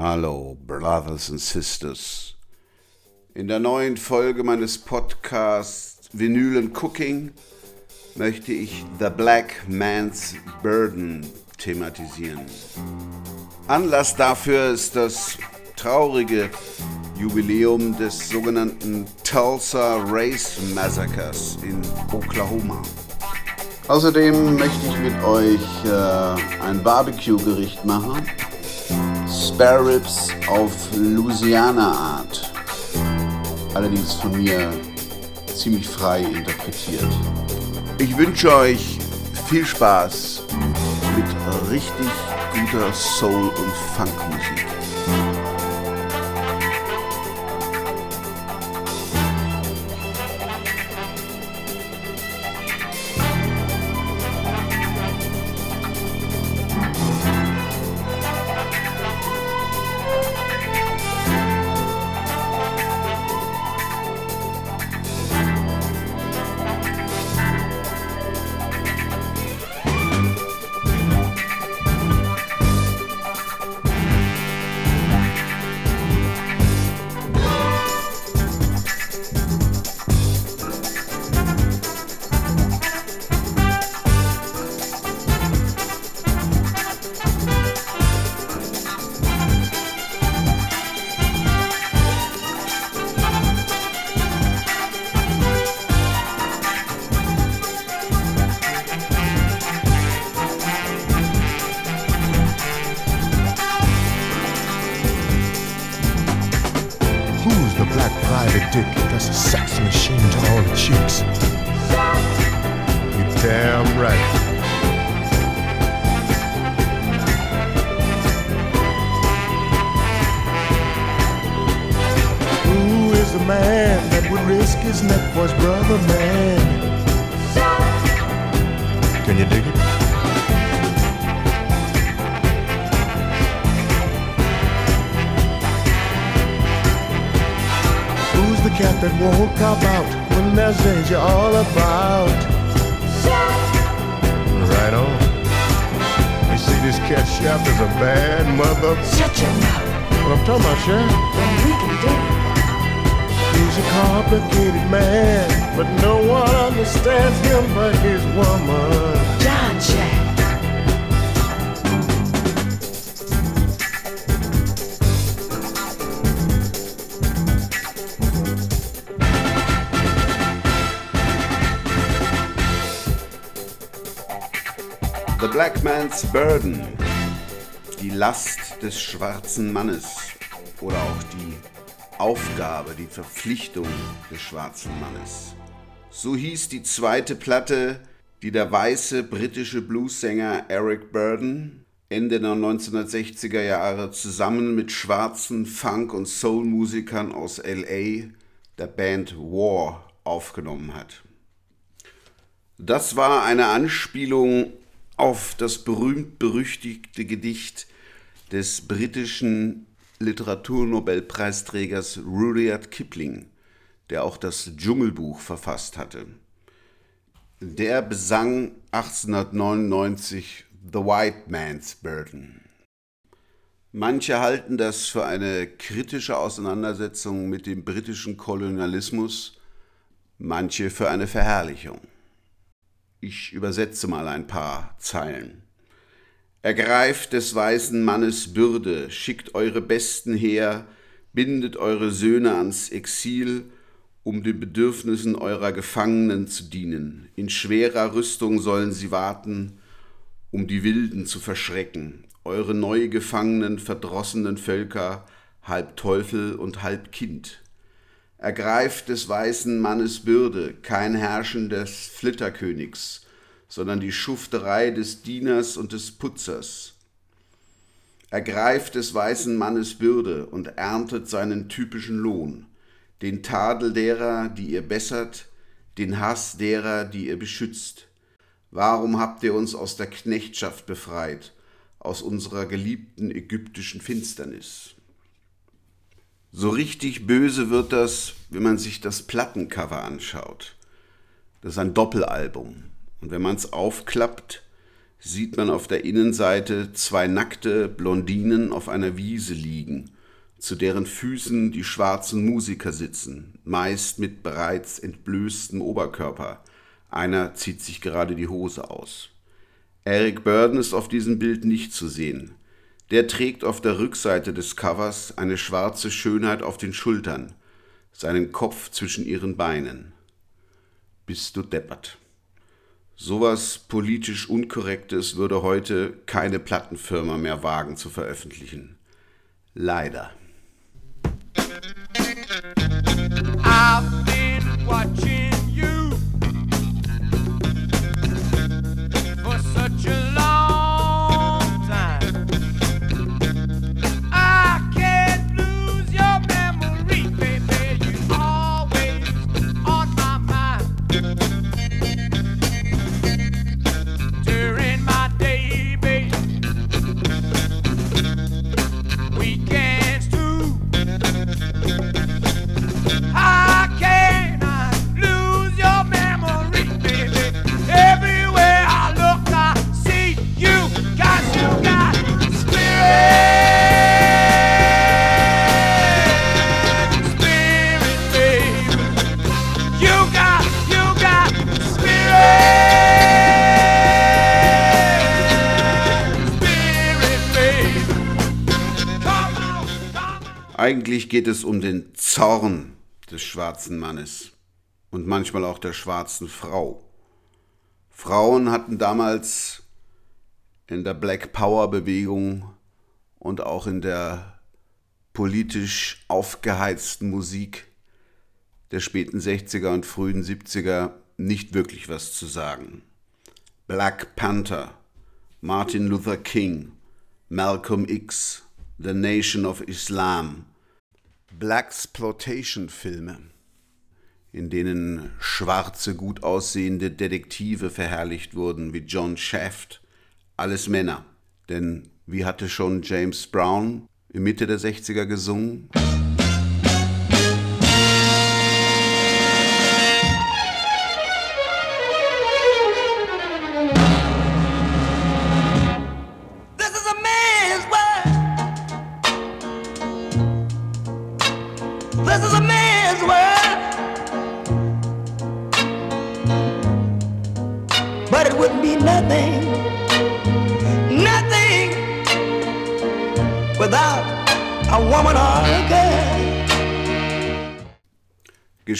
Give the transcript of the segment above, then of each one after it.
Hallo, Brothers and Sisters. In der neuen Folge meines Podcasts Vinyl and Cooking möchte ich The Black Man's Burden thematisieren. Anlass dafür ist das traurige Jubiläum des sogenannten Tulsa Race Massacres in Oklahoma. Außerdem möchte ich mit euch äh, ein Barbecue-Gericht machen. Spare Ribs auf Louisiana Art. Allerdings von mir ziemlich frei interpretiert. Ich wünsche euch viel Spaß mit richtig guter Soul- und Funkmusik. Dig it? Who's the cat that won't cop out when there's danger all about? Right on. You see, this cat chef is a bad mother. Shut your mouth, What I'm talking about, chef? then we can do it. He's a complicated man, but no one understands him but his woman. John Jack. The Black Man's Burden. Die Last des schwarzen Mannes. Oder auch die Aufgabe, die Verpflichtung des schwarzen Mannes. So hieß die zweite Platte, die der weiße britische Bluessänger Eric Burden Ende der 1960er Jahre zusammen mit schwarzen Funk- und Soul-Musikern aus LA der Band War aufgenommen hat. Das war eine Anspielung auf das berühmt-berüchtigte Gedicht des britischen Literaturnobelpreisträgers Rudyard Kipling, der auch das Dschungelbuch verfasst hatte. Der besang 1899 The White Man's Burden. Manche halten das für eine kritische Auseinandersetzung mit dem britischen Kolonialismus, manche für eine Verherrlichung. Ich übersetze mal ein paar Zeilen. Ergreift des weißen Mannes Bürde, schickt eure Besten her, bindet eure Söhne ans Exil, um den Bedürfnissen eurer Gefangenen zu dienen. In schwerer Rüstung sollen sie warten, um die Wilden zu verschrecken, eure neu gefangenen, verdrossenen Völker, halb Teufel und halb Kind. Ergreift des weißen Mannes Bürde, kein Herrschen des Flitterkönigs, sondern die Schufterei des Dieners und des Putzers. Ergreift des weißen Mannes Bürde und erntet seinen typischen Lohn, den Tadel derer, die ihr bessert, den Hass derer, die ihr beschützt. Warum habt ihr uns aus der Knechtschaft befreit, aus unserer geliebten ägyptischen Finsternis? So richtig böse wird das, wenn man sich das Plattencover anschaut. Das ist ein Doppelalbum. Und wenn man es aufklappt, sieht man auf der Innenseite zwei nackte Blondinen auf einer Wiese liegen, zu deren Füßen die schwarzen Musiker sitzen, meist mit bereits entblößtem Oberkörper. Einer zieht sich gerade die Hose aus. Eric Burden ist auf diesem Bild nicht zu sehen. Der trägt auf der Rückseite des Covers eine schwarze Schönheit auf den Schultern, seinen Kopf zwischen ihren Beinen. Bist du deppert. Sowas politisch Unkorrektes würde heute keine Plattenfirma mehr wagen zu veröffentlichen. Leider. I've been watching Eigentlich geht es um den Zorn des schwarzen Mannes und manchmal auch der schwarzen Frau. Frauen hatten damals in der Black Power Bewegung und auch in der politisch aufgeheizten Musik der späten 60er und frühen 70er nicht wirklich was zu sagen. Black Panther, Martin Luther King, Malcolm X, The Nation of Islam, Blaxploitation-Filme, in denen schwarze, gut aussehende Detektive verherrlicht wurden, wie John Shaft, alles Männer. Denn wie hatte schon James Brown in Mitte der 60er gesungen?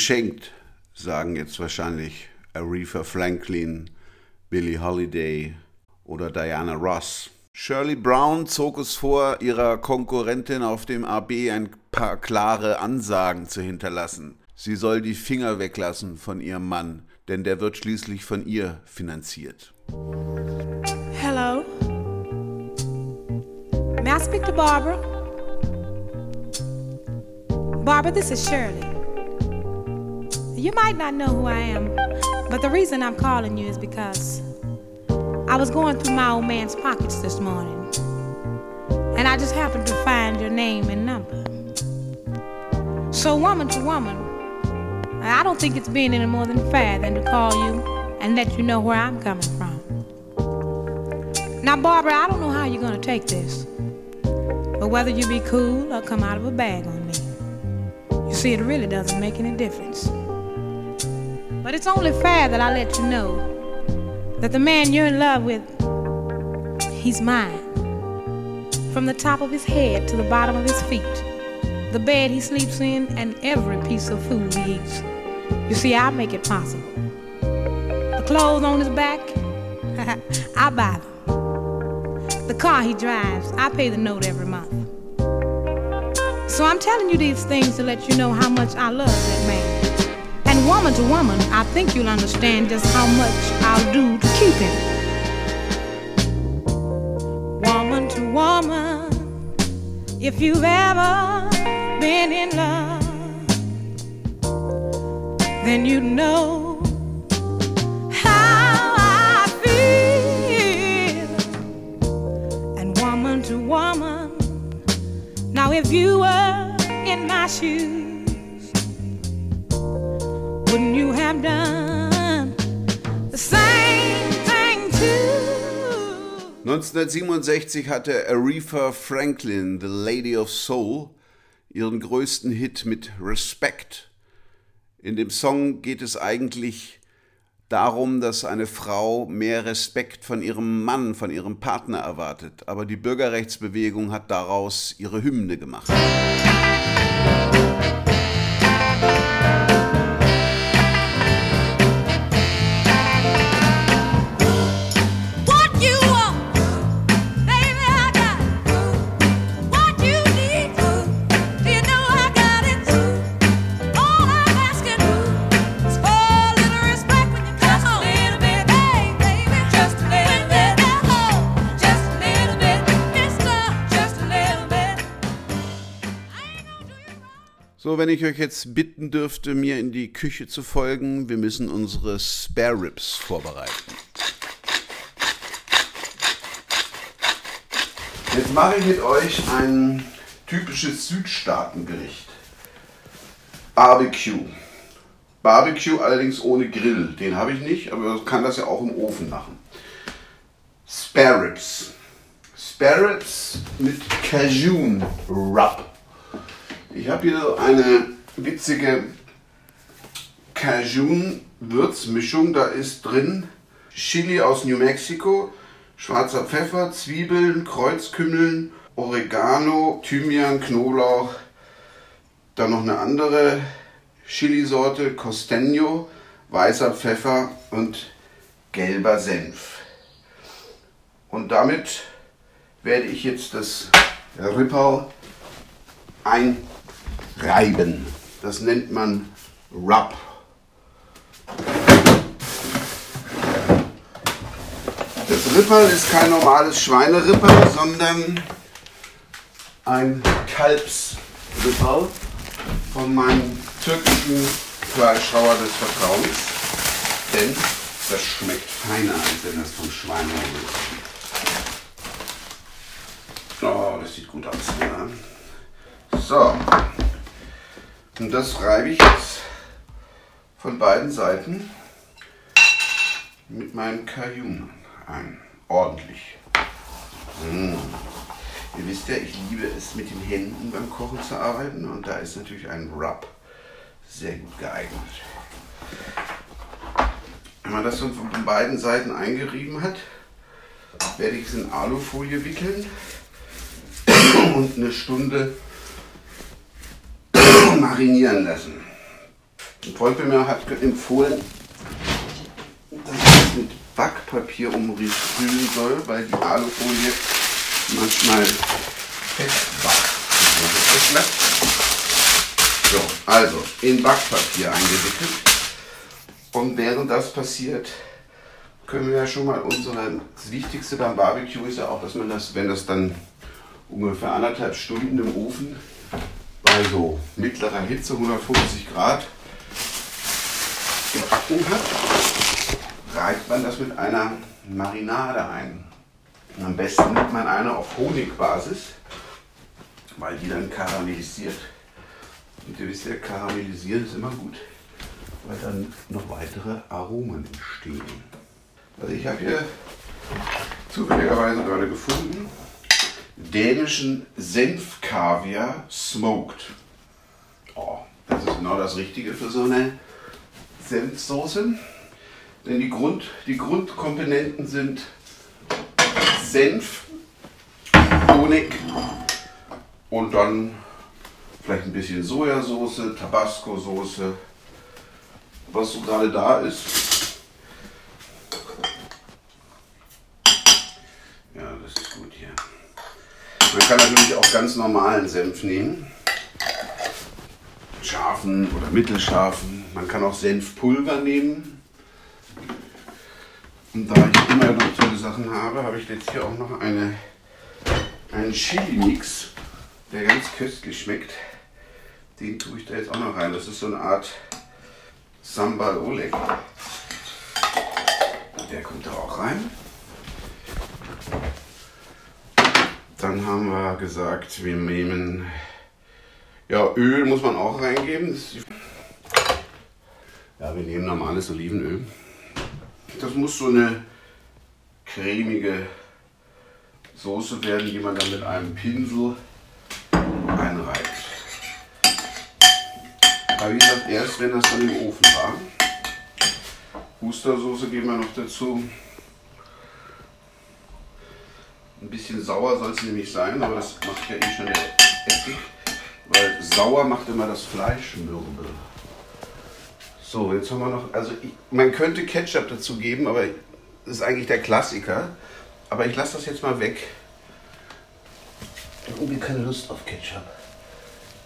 Geschenkt, sagen jetzt wahrscheinlich Aretha Franklin, Billie Holiday oder Diana Ross. Shirley Brown zog es vor, ihrer Konkurrentin auf dem AB ein paar klare Ansagen zu hinterlassen. Sie soll die Finger weglassen von ihrem Mann, denn der wird schließlich von ihr finanziert. Hello. May I speak to Barbara? Barbara, this is Shirley. You might not know who I am, but the reason I'm calling you is because I was going through my old man's pockets this morning, and I just happened to find your name and number. So, woman to woman, I don't think it's being any more than fair than to call you and let you know where I'm coming from. Now, Barbara, I don't know how you're gonna take this, but whether you be cool or come out of a bag on me, you see, it really doesn't make any difference. But it's only fair that I let you know that the man you're in love with, he's mine. From the top of his head to the bottom of his feet, the bed he sleeps in, and every piece of food he eats. You see, I make it possible. The clothes on his back, I buy them. The car he drives, I pay the note every month. So I'm telling you these things to let you know how much I love that man. Woman to woman, I think you'll understand just how much I'll do to keep him. Woman to woman, if you've ever been in love, then you know how I feel. And woman to woman, now if you were in my shoes, wouldn't you have done the same thing too? 1967 hatte Aretha Franklin, The Lady of Soul, ihren größten Hit mit Respect. In dem Song geht es eigentlich darum, dass eine Frau mehr Respekt von ihrem Mann, von ihrem Partner erwartet. Aber die Bürgerrechtsbewegung hat daraus ihre Hymne gemacht. What wenn ich euch jetzt bitten dürfte, mir in die Küche zu folgen, wir müssen unsere Spare Ribs vorbereiten. Jetzt mache ich mit euch ein typisches Südstaatengericht. Barbecue. Barbecue allerdings ohne Grill. Den habe ich nicht, aber man kann das ja auch im Ofen machen. Spare Ribs. Spare Ribs mit Cajun Rub. Ich habe hier eine witzige Cajun-Würzmischung. Da ist drin Chili aus New Mexico, schwarzer Pfeffer, Zwiebeln, Kreuzkümmeln, Oregano, Thymian, Knoblauch. Dann noch eine andere Chilisorte, Costeño, weißer Pfeffer und gelber Senf. Und damit werde ich jetzt das Ripperl einreiben. Das nennt man Rub. Das Ripperl ist kein normales Schweineripperl, sondern ein Kalbsripperl von meinem türkischen Fleischhauer des Vertrauens. Denn das schmeckt feiner, als wenn das vom Schweineripperl kommt. Oh, das sieht gut aus. Ja. So. Und das reibe ich jetzt von beiden Seiten mit meinem Cajun ein. Ordentlich. Mm. Ihr wisst ja, ich liebe es mit den Händen beim Kochen zu arbeiten und da ist natürlich ein Rub sehr gut geeignet. Wenn man das so von beiden Seiten eingerieben hat, werde ich es in Alufolie wickeln und eine Stunde marinieren lassen. Ein Freund von mir hat empfohlen, dass ich das mit Backpapier umrühren soll, weil die Alufolie manchmal festbackt. So, also in Backpapier eingewickelt. Und während das passiert, können wir ja schon mal unsere. Das Wichtigste beim Barbecue ist ja auch, dass man das, wenn das dann ungefähr anderthalb Stunden im Ofen bei so mittlerer Hitze, 150 Grad, gebacken hat, reibt man das mit einer Marinade ein. Und am besten nimmt man eine auf Honigbasis, weil die dann karamellisiert. Und ihr wisst ja, karamellisieren ist immer gut, weil dann noch weitere Aromen entstehen. Also ich habe hier zufälligerweise gerade gefunden, dänischen Senfkaviar smoked. Oh, das ist genau das Richtige für so eine Senfsoße. Denn die, Grund, die Grundkomponenten sind Senf, Honig und dann vielleicht ein bisschen Sojasauce, Tabasco-Soße, was so gerade da ist. Ja, das ist gut hier. Man kann natürlich auch ganz normalen Senf nehmen. Scharfen oder mittelscharfen. Man kann auch Senfpulver nehmen. Und da ich immer noch tolle Sachen habe, habe ich jetzt hier auch noch eine, einen Chili-Mix, der ganz köstlich schmeckt. Den tue ich da jetzt auch noch rein. Das ist so eine Art Sambal Oleg. Der kommt da auch rein. Dann haben wir gesagt, wir nehmen. Ja, Öl muss man auch reingeben. Ja, wir nehmen normales Olivenöl. Das muss so eine cremige Soße werden, die man dann mit einem Pinsel einreibt. Aber wie gesagt, erst wenn das dann im Ofen war. Wustersoße geben wir noch dazu. Ein bisschen sauer soll es nämlich sein, aber das macht ja eh schon Essig. Weil sauer macht immer das Fleisch mürbe. So, jetzt haben wir noch, also ich, man könnte Ketchup dazu geben, aber das ist eigentlich der Klassiker. Aber ich lasse das jetzt mal weg. Ich habe irgendwie keine Lust auf Ketchup.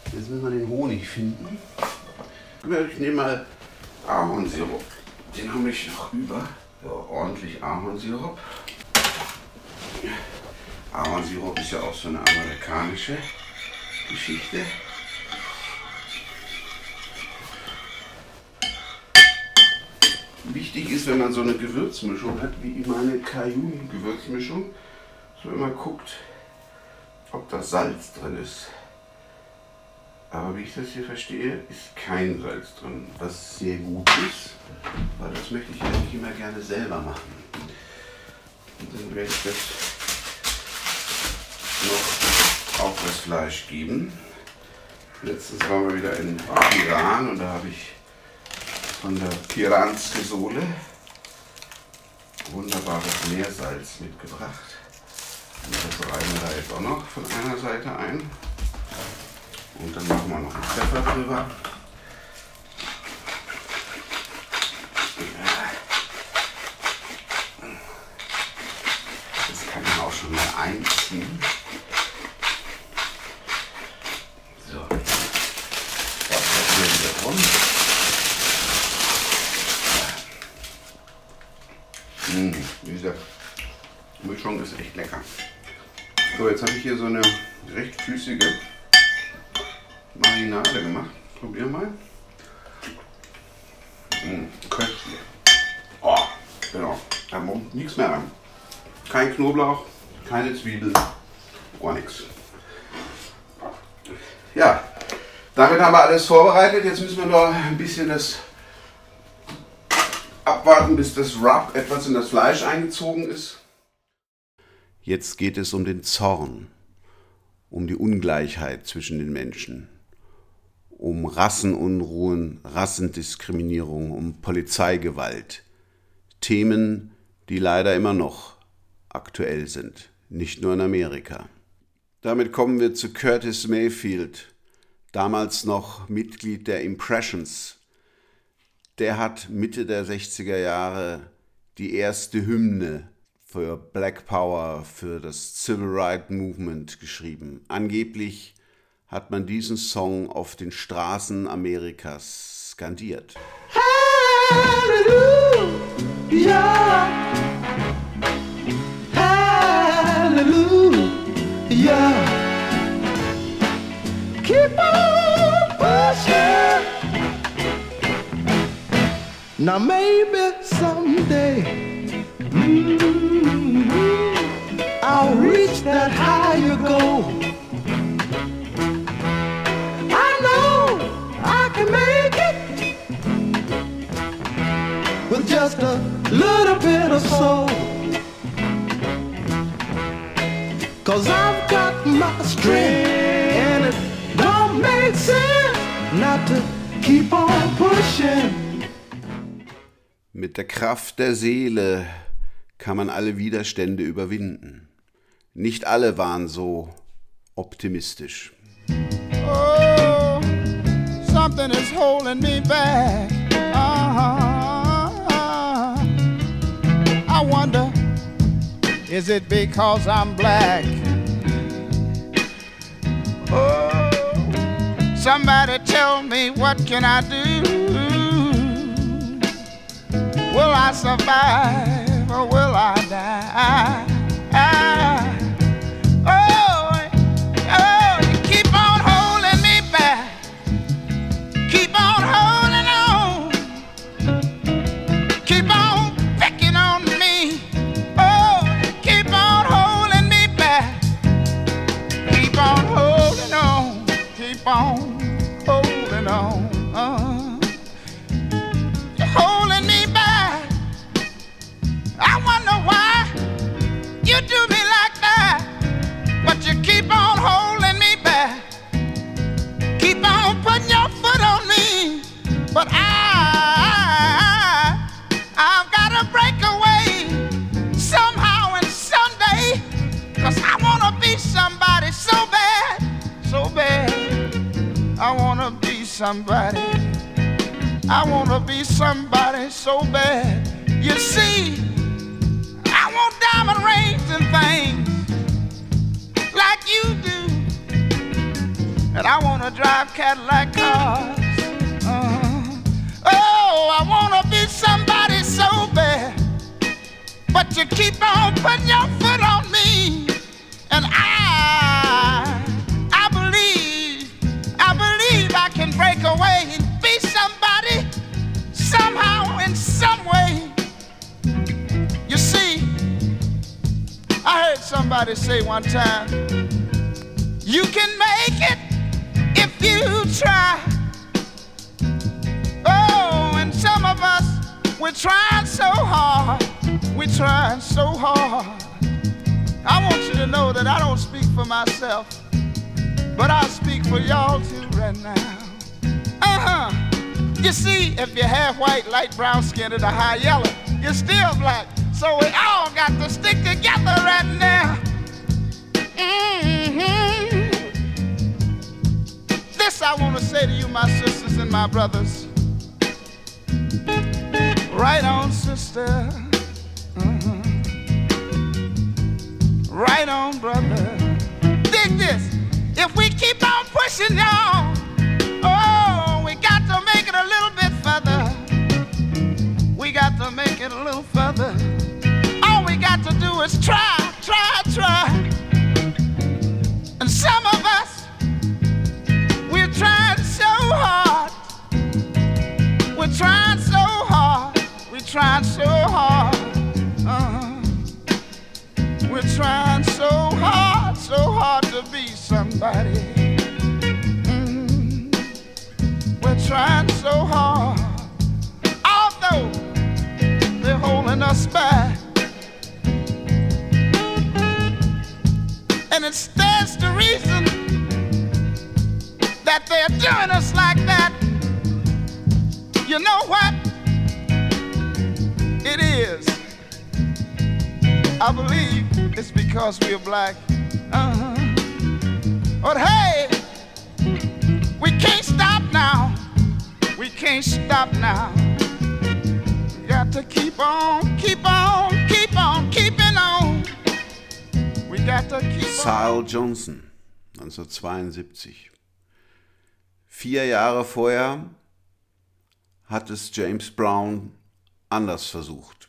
Jetzt müssen wir den Honig finden. Ich nehme mal Ahornsirup. Den habe ich noch über. Ja, ordentlich Ahornsirup. Ahornsirup ist ja auch so eine amerikanische Geschichte. Wichtig ist, wenn man so eine Gewürzmischung hat, wie meine Cajun-Gewürzmischung, dass man immer guckt, ob da Salz drin ist. Aber wie ich das hier verstehe, ist kein Salz drin, was sehr gut ist, weil das möchte ich eigentlich immer gerne selber machen. Und dann werde ich das noch auf das Fleisch geben. Letztens waren wir wieder in Iran und da habe ich von der Piranske Sohle wunderbares Meersalz mitgebracht. Und das reiben wir da jetzt auch noch von einer Seite ein. Und dann machen wir noch einen Pfeffer drüber. Das kann man auch schon mal einziehen. So. Das hier wieder rum. Mmh, diese Mischung ist echt lecker. So, jetzt habe ich hier so eine recht flüssige Marinade gemacht. Probier mal. Mmh, köstlich. Oh, genau. Da muss nichts mehr rein. Kein Knoblauch, keine Zwiebel, gar nichts. Ja, damit haben wir alles vorbereitet. Jetzt müssen wir noch ein bisschen das abwarten, bis das Rub etwas in das Fleisch eingezogen ist. Jetzt geht es um den Zorn, um die Ungleichheit zwischen den Menschen, um Rassenunruhen, Rassendiskriminierung, um Polizeigewalt. Themen, die leider immer noch aktuell sind, nicht nur in Amerika. Damit kommen wir zu Curtis Mayfield, damals noch Mitglied der Impressions. Der hat Mitte der 60er Jahre die erste Hymne für Black Power, für das Civil Rights Movement geschrieben. Angeblich hat man diesen Song auf den Straßen Amerikas skandiert. Keep on pushing. Now maybe That higher goal. I know I can make it with just a little bit of soul. Cause I've got my strength and it don't make sense not to keep on pushing. Mit der Kraft der Seele kann man alle Widerstände überwinden. Nicht alle waren so optimistisch. Oh, something is holding me back. Uh-huh. I wonder, is it because I'm black? Oh, somebody tell me what can I do? Will I survive or will I die? Oh, somebody. I wanna be somebody so bad. You see, I want diamond rings and things like you do. And I wanna drive Cadillac cars. Uh-huh. Oh, I wanna be somebody so bad. But you keep on putting your foot on me. And I, somebody say one time, you can make it if you try. Oh, and some of us, we're trying so hard. We're trying so hard. I want you to know that I don't speak for myself, but I speak for y'all too right now. Uh huh. You see, if you have white, light brown skinned, or high yellow, you're still black. So we all got to stick together right now. hmm This I want to say to you, my sisters and my brothers. Right on, sister. Mhm. Right on, brother. Dig this. If we keep on pushing y'all, oh, we got to make it a little bit further. We got to make it a little further. Is try, try, try. And some of us, we're trying so hard. We're trying so hard. We're trying so hard. Uh-huh. We're trying so hard, so hard to be somebody. Mm. We're trying so hard. Although they're holding us back. And it stands to reason that they're doing us like that. You know what? It is. I believe it's because we're black. Uh-huh. But hey, we can't stop now. We can't stop now. We got to keep on, keep on, keep on, Sal Johnson, 1972. Vier Jahre vorher hat es James Brown anders versucht.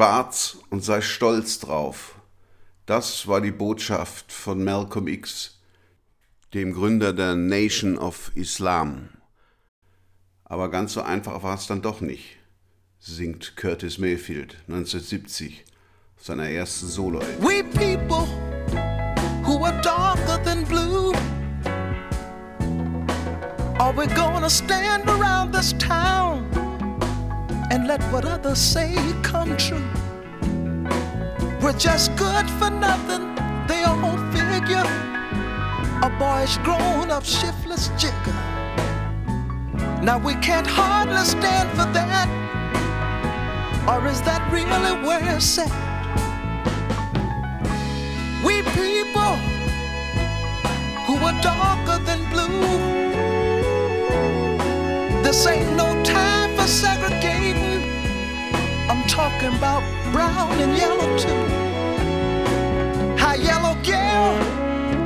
Schwarz und sei stolz drauf. Das war die Botschaft von Malcolm X, dem Gründer der Nation of Islam. Aber ganz so einfach war es dann doch nicht, singt Curtis Mayfield 1970 auf seiner ersten solo -LP. We people who are darker than blue. Are we gonna stand around this town and let what others say come true? We're just good for nothing, they all figure. A boyish grown up shiftless jigger. Now we can't hardly stand for that. Or is that really where it's at? We people who are darker than blue. This ain't no time for segregating. I'm talking about brown and yellow too. How yellow girl,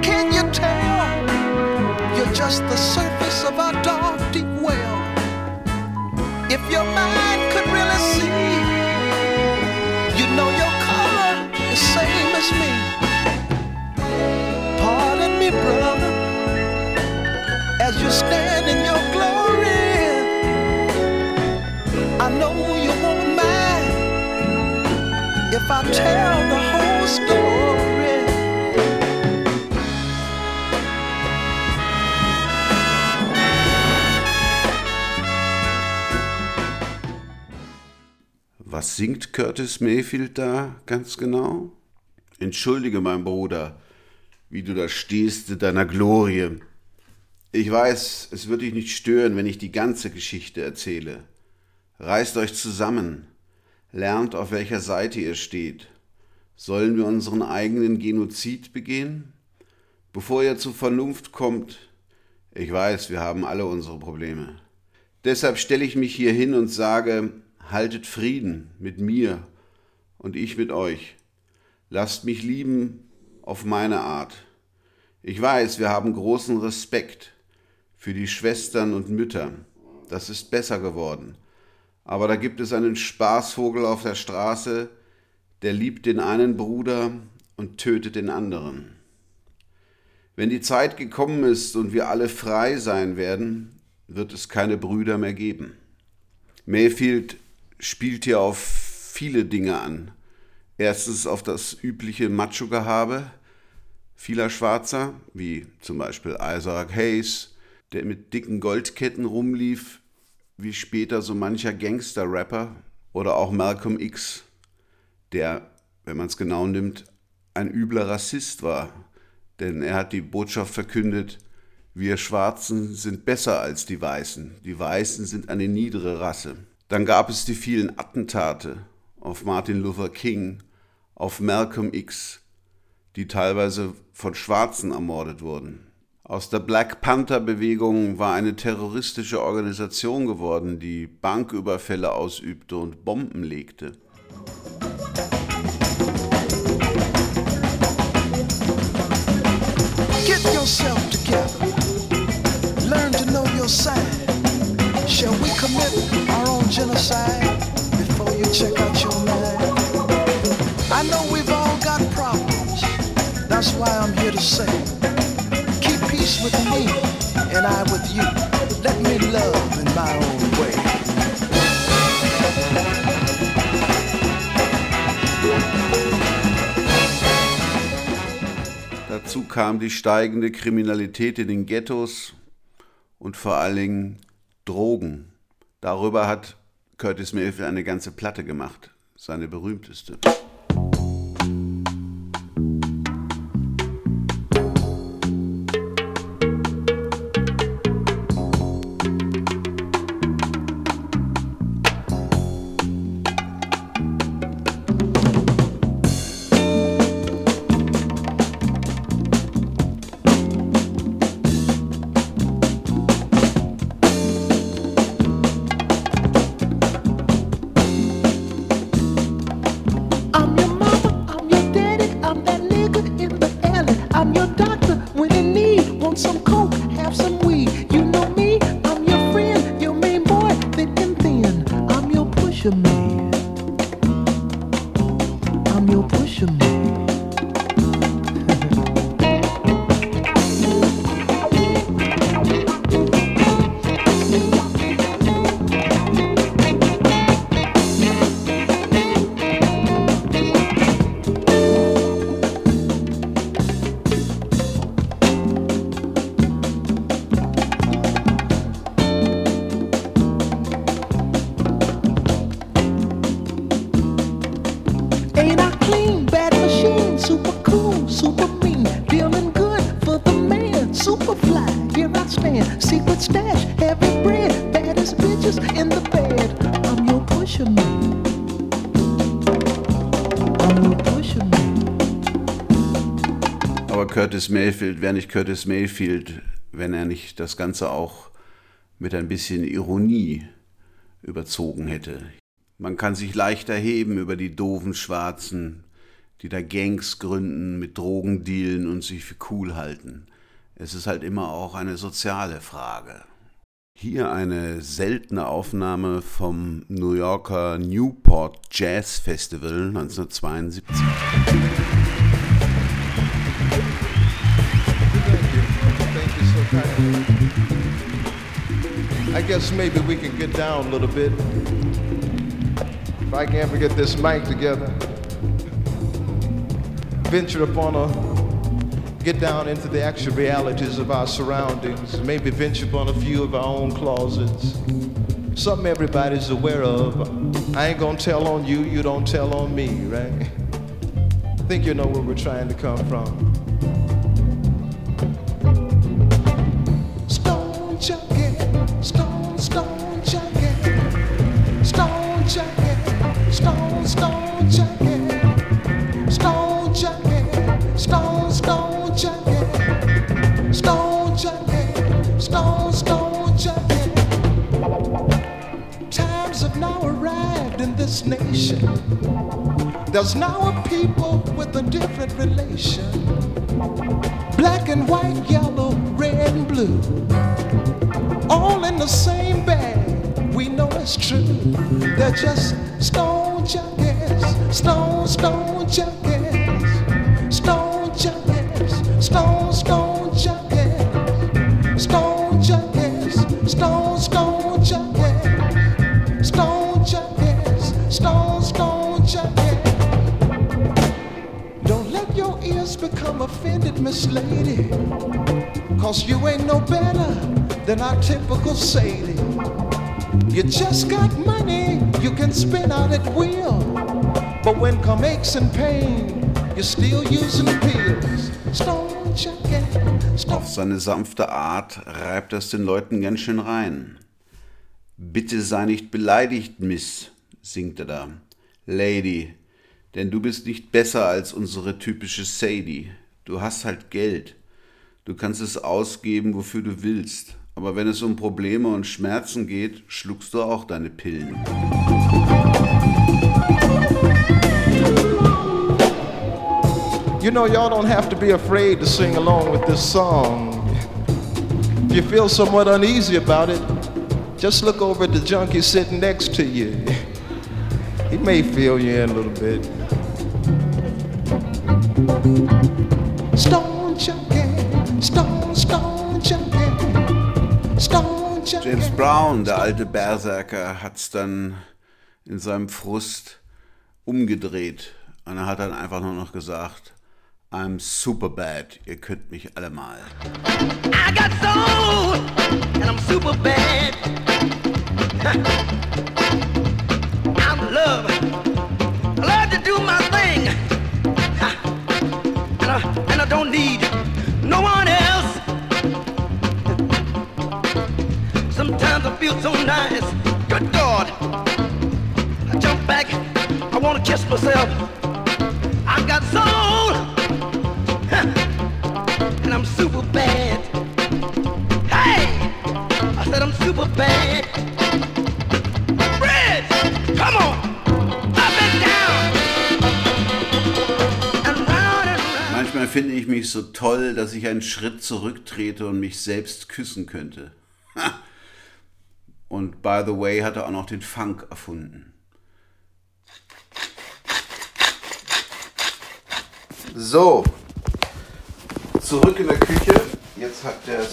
can you tell? You're just the surface of our dark deep well. If your mind could really see, you know your color is same as me. Pardon me, brother, as you stand if I tell the whole story. Was singt Curtis Mayfield da ganz genau? Entschuldige, mein Bruder, wie du da stehst in deiner Glorie. Ich weiß, es wird dich nicht stören, wenn ich die ganze Geschichte erzähle. Reißt euch zusammen, lernt, auf welcher Seite ihr steht. Sollen wir unseren eigenen Genozid begehen? Bevor ihr zur Vernunft kommt, ich weiß, wir haben alle unsere Probleme. Deshalb stelle ich mich hier hin und sage, haltet Frieden mit mir und ich mit euch. Lasst mich lieben auf meine Art. Ich weiß, wir haben großen Respekt für die Schwestern und Mütter. Das ist besser geworden. Aber da gibt es einen Spaßvogel auf der Straße, der liebt den einen Bruder und tötet den anderen. Wenn die Zeit gekommen ist und wir alle frei sein werden, wird es keine Brüder mehr geben. Mayfield spielt hier auf viele Dinge an. Erstens auf das übliche Macho-Gehabe vieler Schwarzer, wie zum Beispiel Isaac Hayes, der mit dicken Goldketten rumlief, wie später so mancher Gangster-Rapper, oder auch Malcolm X, der, wenn man es genau nimmt, ein übler Rassist war, denn er hat die Botschaft verkündet, wir Schwarzen sind besser als die Weißen, die Weißen sind eine niedere Rasse. Dann gab es die vielen Attentate auf Martin Luther King, auf Malcolm X, die teilweise von Schwarzen ermordet wurden. Aus der Black Panther-Bewegung war eine terroristische Organisation geworden, die Banküberfälle ausübte und Bomben legte. Get yourself together. Learn to know your side. Shall we commit our own genocide before you check out your mind? I know we've all got problems. That's why I'm here to say, with me and I with you. Let me love in my own way. Dazu kam die steigende Kriminalität in den Ghettos und vor allen Dingen Drogen. Darüber hat Curtis Mayfield eine ganze Platte gemacht, seine berühmteste. Curtis Mayfield wäre nicht Curtis Mayfield, wenn er nicht das Ganze auch mit ein bisschen Ironie überzogen hätte. Man kann sich leicht erheben über die doofen Schwarzen, die da Gangs gründen, mit Drogen dealen und sich für cool halten. Es ist halt immer auch eine soziale Frage. Hier eine seltene Aufnahme vom New Yorker Newport Jazz Festival 1972. I guess maybe we can get down a little bit. If I can ever get this mic together, venture upon a, get down into the actual realities of our surroundings, maybe venture upon a few of our own closets. Something everybody's aware of. I ain't gonna tell on you, you don't tell on me, right? I think you know where we're trying to come from. There's now a people with a different relation black and white, yellow, red and blue. All in the same bag, we know it's true. They're just stone junkies, stone, stone junkies, than our typical Sadie. You just got money you can spend out at will. But when come aches and pain, you're still using pills. Stone stone Auf seine sanfte Art reibt es den Leuten ganz schön rein. Bitte sei nicht beleidigt, Miss, singt er da. Lady, denn du bist nicht besser als unsere typische Sadie. Du hast halt Geld. Du kannst es ausgeben, wofür du willst. Aber wenn es um Probleme und Schmerzen geht, schluckst du auch deine Pillen. You know, y'all don't have to be afraid to sing along with this song. If you feel somewhat uneasy about it, just look over at the junkie sitting next to you. He may feel you in a little bit. Stone junkie, stone, stone junkie. James Brown, der alte Berserker, hat es dann in seinem Frust umgedreht. Und er hat dann einfach nur noch gesagt, I'm super bad, ihr könnt mich alle mal. I got soul, and I'm super bad. so toll, dass ich einen Schritt zurücktrete und mich selbst küssen könnte. Und by the way hat er auch noch den Funk erfunden. So, zurück in der Küche. Jetzt hat der.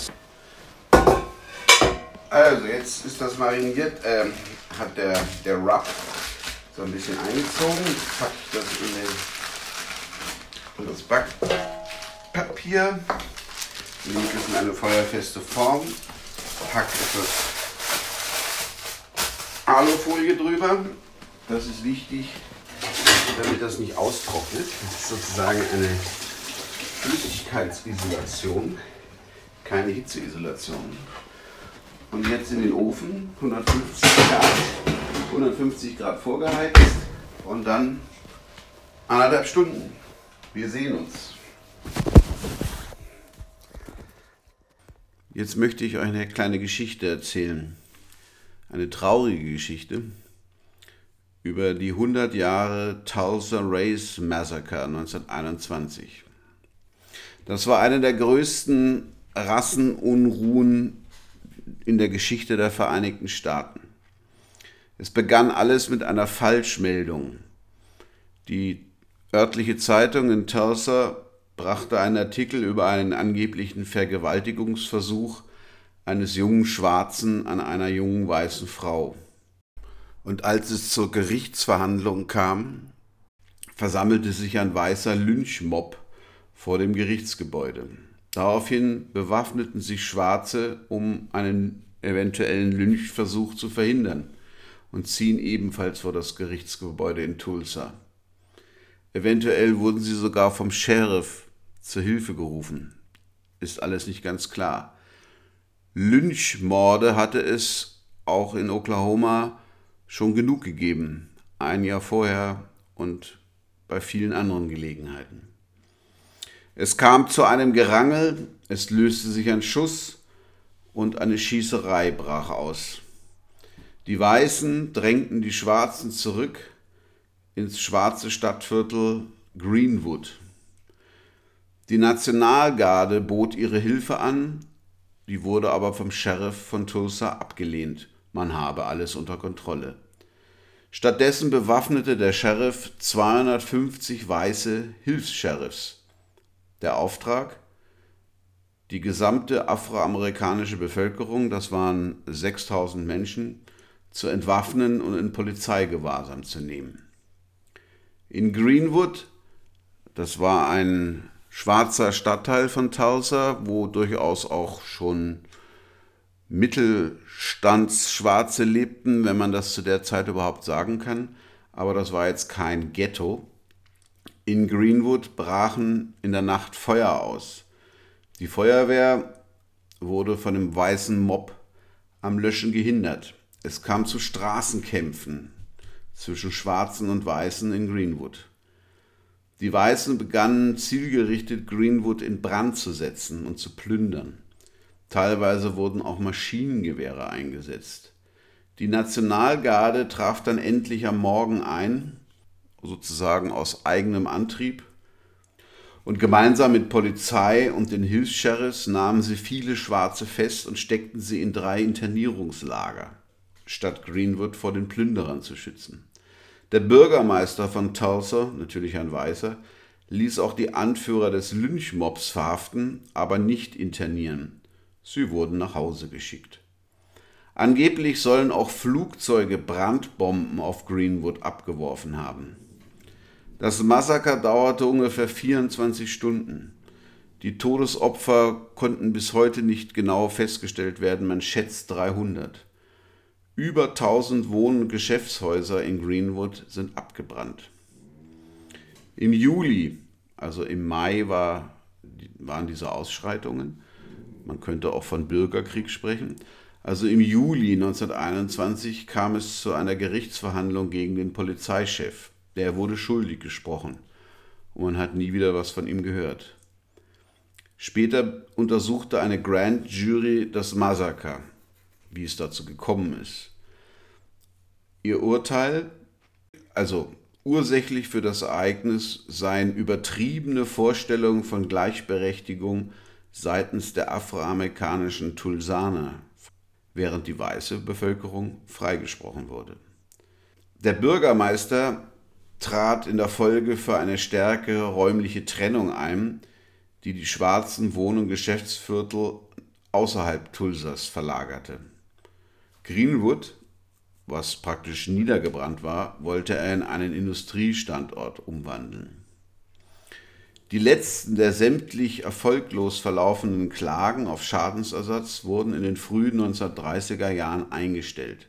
Also, jetzt ist das mariniert, ähm, hat der, der Rub so ein bisschen eingezogen. Ich das in, den, in das Backpapier, lege es in eine feuerfeste Form, packe etwas Alufolie drüber. Das ist wichtig, damit das nicht austrocknet. Das ist sozusagen eine Flüssigkeitsisolation, keine Hitzeisolation. Und jetzt in den Ofen, 150 Grad, 150 Grad vorgeheizt und dann anderthalb Stunden. Wir sehen uns. Jetzt möchte ich euch eine kleine Geschichte erzählen. Eine traurige Geschichte über die 100 Jahre Tulsa Race Massacre 1921. Das war eine der größten Rassenunruhen in der Geschichte der Vereinigten Staaten. Es begann alles mit einer Falschmeldung. Die örtliche Zeitung in Tulsa brachte einen Artikel über einen angeblichen Vergewaltigungsversuch eines jungen Schwarzen an einer jungen weißen Frau. Und als es zur Gerichtsverhandlung kam, versammelte sich ein weißer Lynchmob vor dem Gerichtsgebäude. Daraufhin bewaffneten sich Schwarze, um einen eventuellen Lynchversuch zu verhindern und ziehen ebenfalls vor das Gerichtsgebäude in Tulsa. Eventuell wurden sie sogar vom Sheriff zur Hilfe gerufen. Ist alles nicht ganz klar. Lynchmorde hatte es auch in Oklahoma schon genug gegeben, ein Jahr vorher und bei vielen anderen Gelegenheiten. Es kam zu einem Gerangel, es löste sich ein Schuss und eine Schießerei brach aus. Die Weißen drängten die Schwarzen zurück ins schwarze Stadtviertel Greenwood. Die Nationalgarde bot ihre Hilfe an, die wurde aber vom Sheriff von Tulsa abgelehnt. Man habe alles unter Kontrolle. Stattdessen bewaffnete der Sheriff 250 weiße Hilfs-Sheriffs. Der Auftrag? Die gesamte afroamerikanische Bevölkerung, das waren 6000 Menschen, zu entwaffnen und in Polizeigewahrsam zu nehmen. In Greenwood, das war ein schwarzer Stadtteil von Tulsa, wo durchaus auch schon Mittelstandsschwarze lebten, wenn man das zu der Zeit überhaupt sagen kann. Aber das war jetzt kein Ghetto. In Greenwood brachen in der Nacht Feuer aus. Die Feuerwehr wurde von dem weißen Mob am Löschen gehindert. Es kam zu Straßenkämpfen zwischen Schwarzen und Weißen in Greenwood. Die Weißen begannen zielgerichtet Greenwood in Brand zu setzen und zu plündern. Teilweise wurden auch Maschinengewehre eingesetzt. Die Nationalgarde traf dann endlich am Morgen ein, sozusagen aus eigenem Antrieb, und gemeinsam mit Polizei und den Hilfs-Sheriffs nahmen sie viele Schwarze fest und steckten sie in drei Internierungslager, statt Greenwood vor den Plünderern zu schützen. Der Bürgermeister von Tulsa, natürlich ein Weißer, ließ auch die Anführer des Lynchmobs verhaften, aber nicht internieren. Sie wurden nach Hause geschickt. Angeblich sollen auch Flugzeuge Brandbomben auf Greenwood abgeworfen haben. Das Massaker dauerte ungefähr 24 Stunden. Die Todesopfer konnten bis heute nicht genau festgestellt werden, man schätzt 300. Über 1000 Wohn- und Geschäftshäuser in Greenwood sind abgebrannt. Im Juli, also im Mai, war, waren diese Ausschreitungen. Man könnte auch von Bürgerkrieg sprechen. Also im Juli 1921 kam es zu einer Gerichtsverhandlung gegen den Polizeichef. Der wurde schuldig gesprochen und man hat nie wieder was von ihm gehört. Später untersuchte eine Grand Jury das Massaker wie es dazu gekommen ist. Ihr Urteil, also ursächlich für das Ereignis, seien übertriebene Vorstellungen von Gleichberechtigung seitens der afroamerikanischen Tulsaner, während die weiße Bevölkerung freigesprochen wurde. Der Bürgermeister trat in der Folge für eine stärkere räumliche Trennung ein, die die schwarzen Wohn- und Geschäftsviertel außerhalb Tulsas verlagerte. Greenwood, was praktisch niedergebrannt war, wollte er in einen Industriestandort umwandeln. Die letzten der sämtlich erfolglos verlaufenden Klagen auf Schadensersatz wurden in den frühen 1930er Jahren eingestellt.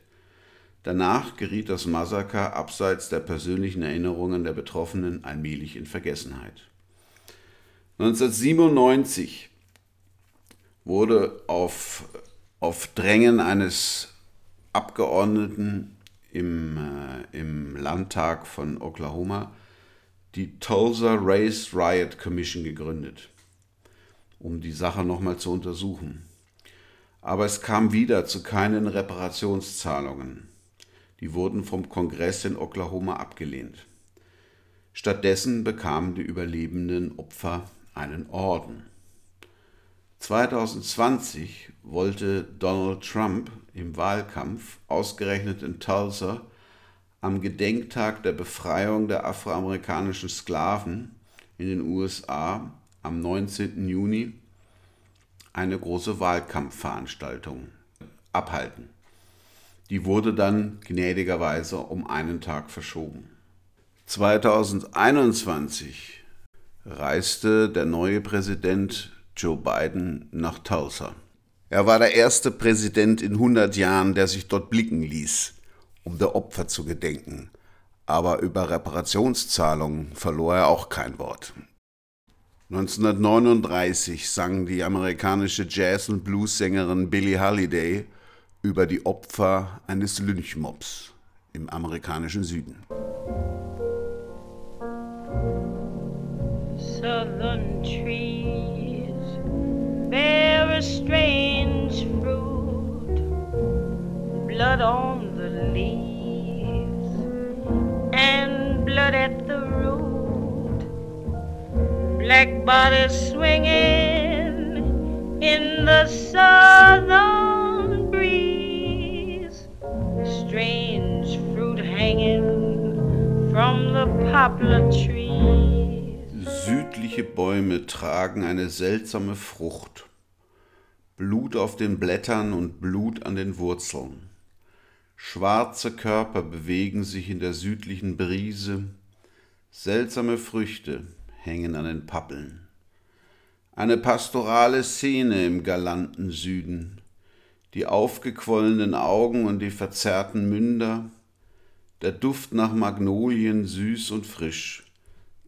Danach geriet das Massaker abseits der persönlichen Erinnerungen der Betroffenen allmählich in Vergessenheit. 1997 wurde auf, auf Drängen eines Abgeordneten im, äh, im Landtag von Oklahoma die Tulsa Race Riot Commission gegründet, um die Sache nochmal zu untersuchen. Aber es kam wieder zu keinen Reparationszahlungen. Die wurden vom Kongress in Oklahoma abgelehnt. Stattdessen bekamen die überlebenden Opfer einen Orden. 2020 wollte Donald Trump im Wahlkampf ausgerechnet in Tulsa am Gedenktag der Befreiung der afroamerikanischen Sklaven in den USA am 19. Juni eine große Wahlkampfveranstaltung abhalten. Die wurde dann gnädigerweise um einen Tag verschoben. 2021 reiste der neue Präsident Joe Biden nach Tulsa. Er war der erste Präsident in 100 Jahren, der sich dort blicken ließ, um der Opfer zu gedenken. Aber über Reparationszahlungen verlor er auch kein Wort. 1939 sang die amerikanische Jazz- und Bluessängerin Billie Holiday über die Opfer eines Lynchmobs im amerikanischen Süden. southern trees bear a strange fruit, blood on the leaves and blood at the root, black bodies swinging in the southern breeze, strange fruit hanging from the poplar trees. Südliche Bäume tragen eine seltsame Frucht. Blut auf den Blättern und Blut an den Wurzeln. Schwarze Körper bewegen sich in der südlichen Brise. Seltsame Früchte hängen an den Pappeln. Eine pastorale Szene im galanten Süden. Die aufgequollenen Augen und die verzerrten Münder. Der Duft nach Magnolien süß und frisch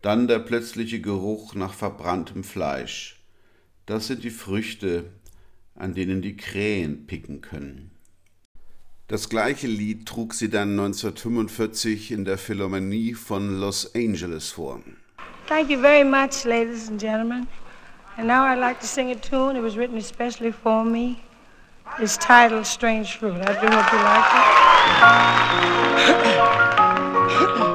dann der plötzliche Geruch nach verbranntem Fleisch. Das sind die Früchte, an denen die Krähen picken können. Das gleiche Lied trug sie dann 1945 in der Philharmonie von Los Angeles vor. Thank you very much, ladies and gentlemen. And now I'd like to sing a tune that was written especially for me. It's titled Strange Fruit. I do hope you like it.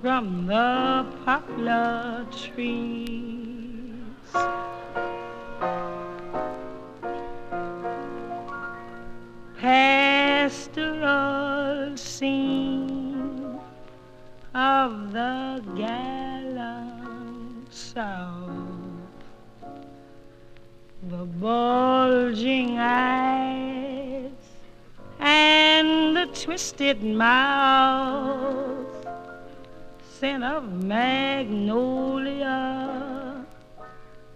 from the poplar trees. Pastoral scene of the gallant South the bulging eyes and the twisted mouth, scent of magnolia,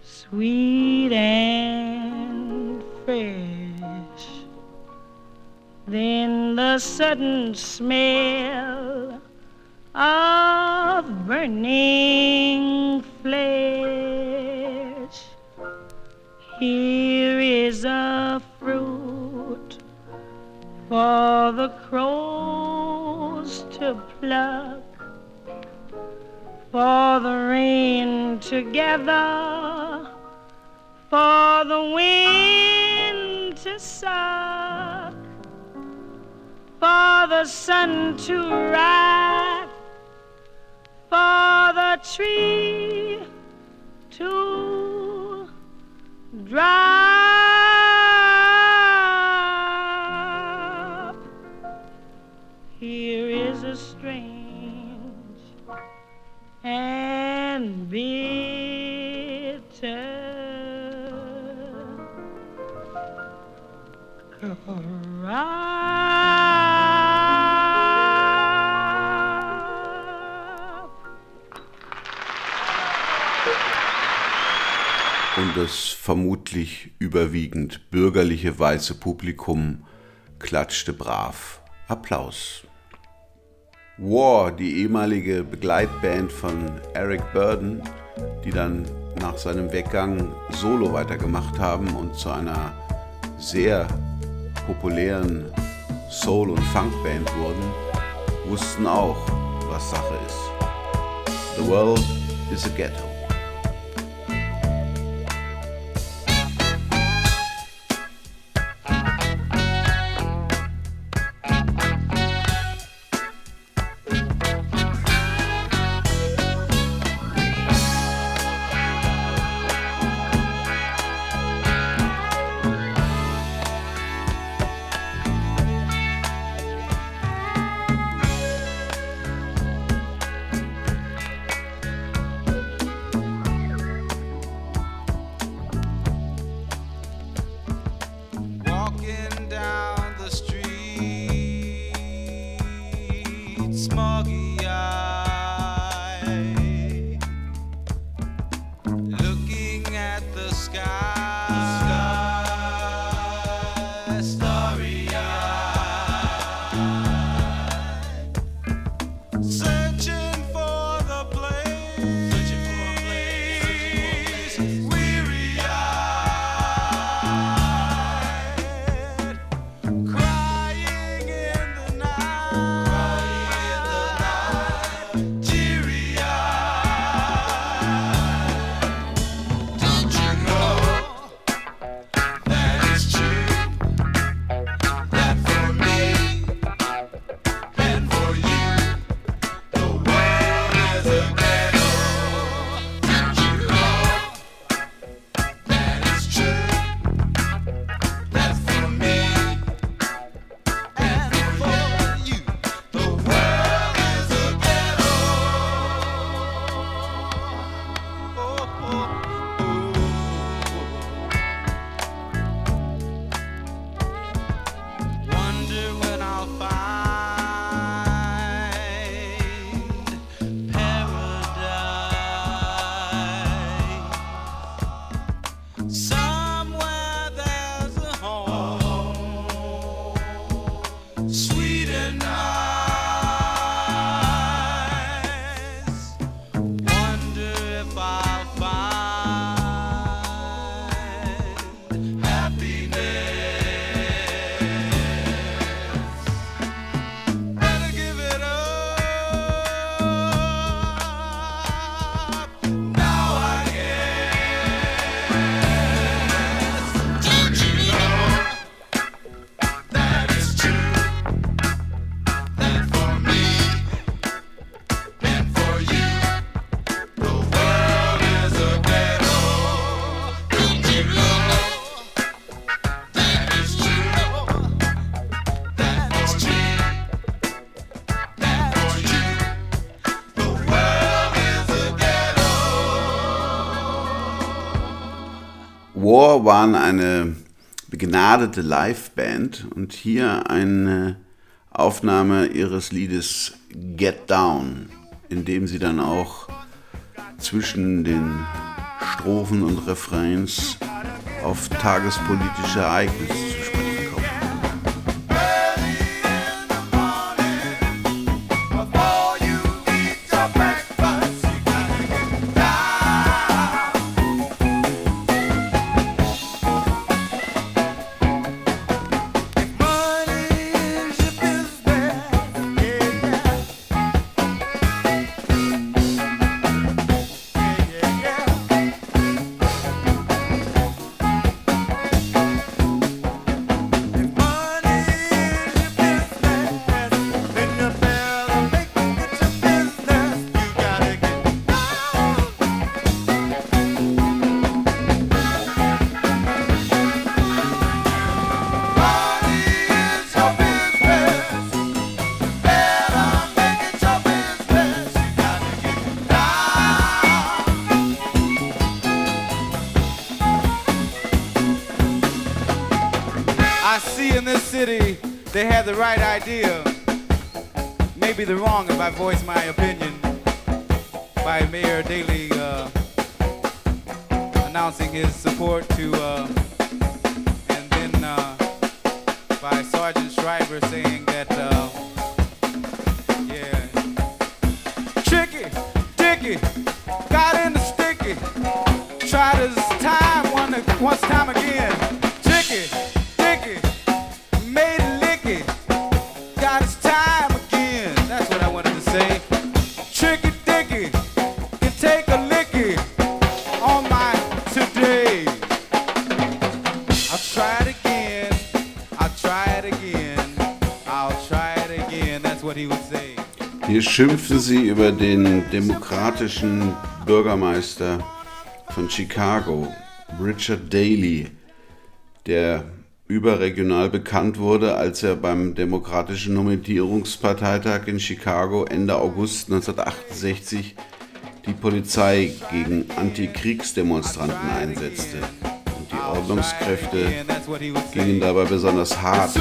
sweet and fresh. Then the sudden smell of burning flesh. Here is a fruit for the crows to pluck, for the rain to gather, for the wind to suck, for the sun to rise, for the tree to drop. Und das vermutlich überwiegend bürgerliche weiße Publikum klatschte brav Applaus. War, die ehemalige Begleitband von Eric Burden, die dann nach seinem Weggang Solo weitergemacht haben und zu einer sehr populären Soul- und Funkband wurden, wussten auch, was Sache ist. The world is a ghetto. waren eine begnadete Liveband und hier eine Aufnahme ihres Liedes Get Down, in dem sie dann auch zwischen den Strophen und Refrains auf tagespolitische Ereignisse idea. Maybe the wrong if I voice my opinion by Mayor Daley uh, announcing his support to, uh, and then uh, by Sergeant Schreiber saying that, schimpfen sie über den demokratischen Bürgermeister von Chicago, Richard Daley, der überregional bekannt wurde, als er beim Demokratischen Nominierungsparteitag in Chicago Ende August 1968 die Polizei gegen Antikriegsdemonstranten einsetzte. Und die Ordnungskräfte gingen dabei besonders hart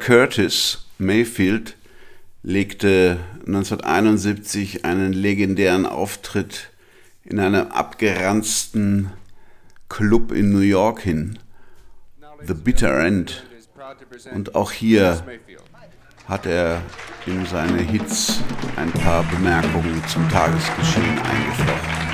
Curtis Mayfield legte 1971 einen legendären Auftritt in einem abgeranzten Club in New York hin, The Bitter End. Und auch hier hat er in seine Hits ein paar Bemerkungen zum Tagesgeschehen eingeflochten.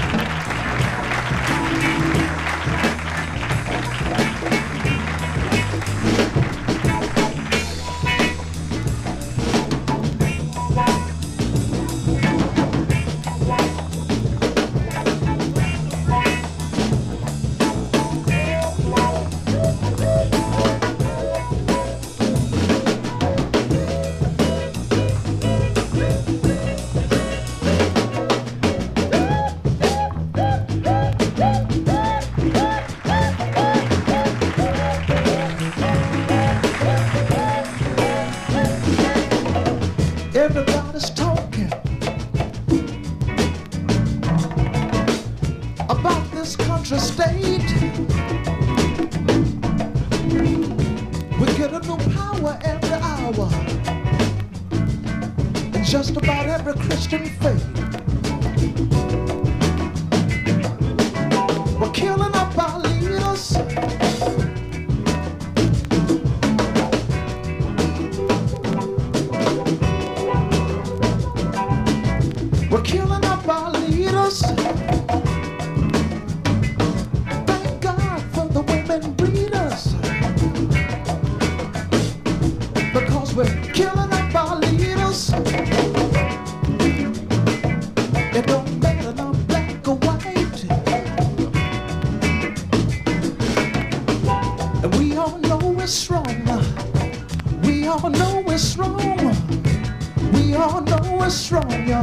But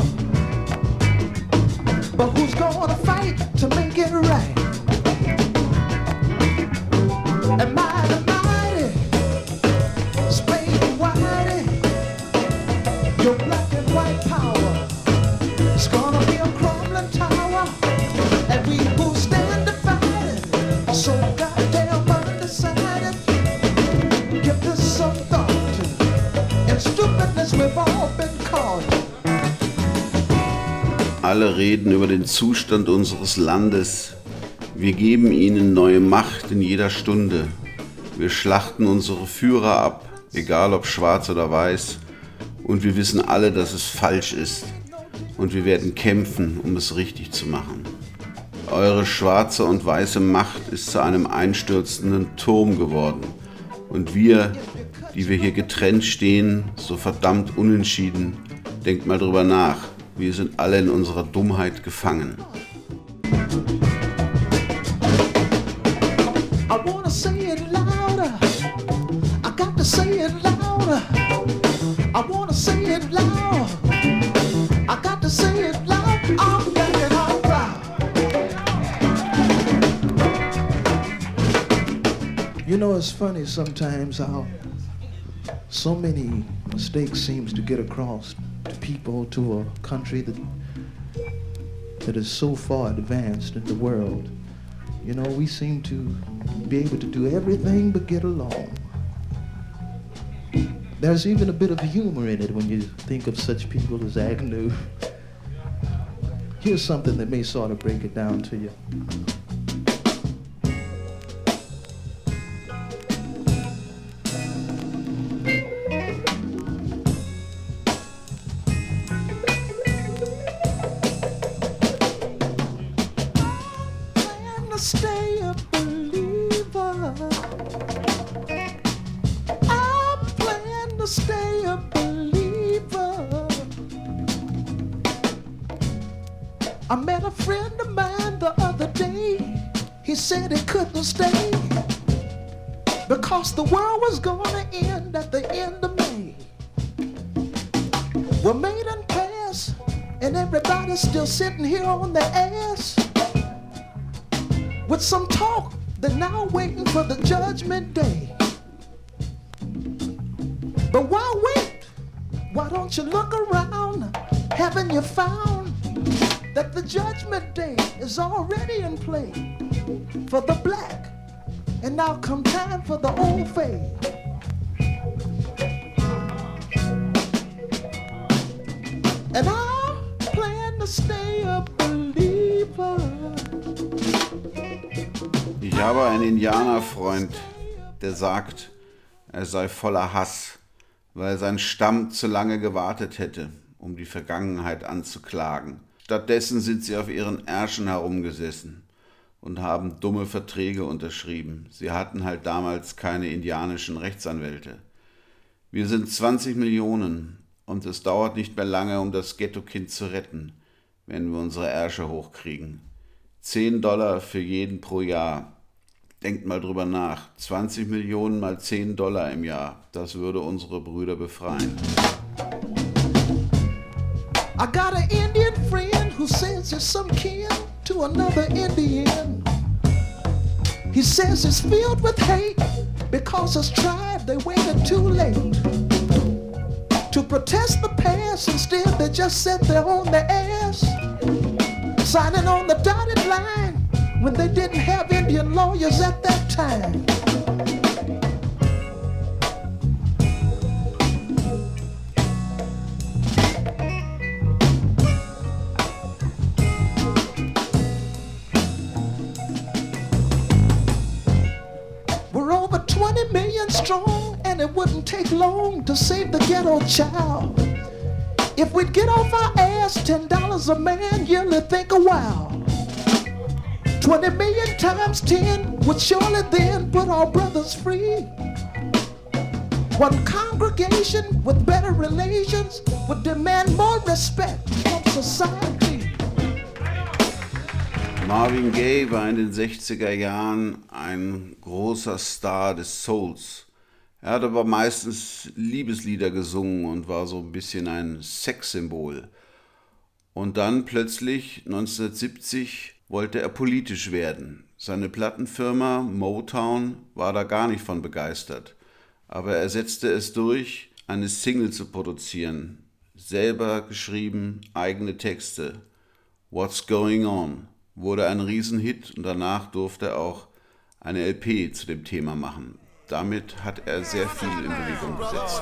who's gonna fight to make Alle reden über den Zustand unseres Landes. Wir geben ihnen neue Macht in jeder Stunde. Wir schlachten unsere Führer ab, egal ob schwarz oder weiß. Und wir wissen alle, dass es falsch ist. Und wir werden kämpfen, um es richtig zu machen. Eure schwarze und weiße Macht ist zu einem einstürzenden Turm geworden. Und wir, die wir hier getrennt stehen, so verdammt unentschieden, denkt mal drüber nach. Wir sind alle in unserer Dummheit gefangen. You know, it's funny sometimes how so many mistakes seems to get across people to a country that that is so far advanced in the world. You know, we seem to be able to do everything but get along. There's even a bit of humor in it when you think of such people as Agnew. Here's something that may sort of break it down to you. The world was gonna end at the end of May. We're made and pass, and everybody's still sitting here on their ass with some talk. They're now waiting for the judgment day. But why wait? Why don't you look around? Haven't you found that the judgment day is already in play sei voller Hass, weil sein Stamm zu lange gewartet hätte, um die Vergangenheit anzuklagen. Stattdessen sind sie auf ihren Ärschen herumgesessen und haben dumme Verträge unterschrieben. Sie hatten halt damals keine indianischen Rechtsanwälte. Wir sind 20 Millionen und es dauert nicht mehr lange, um das Ghetto-Kind zu retten, wenn wir unsere Ärsche hochkriegen. 10 Dollar für jeden pro Jahr. Denkt mal drüber nach. 20 Millionen mal 10 Dollar im Jahr. Das würde unsere Brüder befreien. I got an Indian friend who says he's some kin to another Indian. He says it's filled with hate because his tribe they waited too late to protest the past. Instead, they just sat there on their ass, signing on the dotted line when they didn't have Indian lawyers at that time. We're over 20 million strong, and it wouldn't take long to save the ghetto child. If we'd get off our ass, $10 a man, yearly think a while. 20 million times 10 would surely then put our brothers free. One congregation with better relations would demand more respect from society. Marvin Gaye war in den 60er Jahren ein großer Star des Souls. Er hat aber meistens Liebeslieder gesungen und war so ein bisschen ein Sexsymbol. Und dann plötzlich 1970 wollte er politisch werden. Seine Plattenfirma Motown war da gar nicht von begeistert. Aber er setzte es durch, eine Single zu produzieren. Selber geschrieben, eigene Texte. What's Going On wurde ein Riesenhit und danach durfte er auch eine LP zu dem Thema machen. Damit hat er sehr viel in Bewegung gesetzt.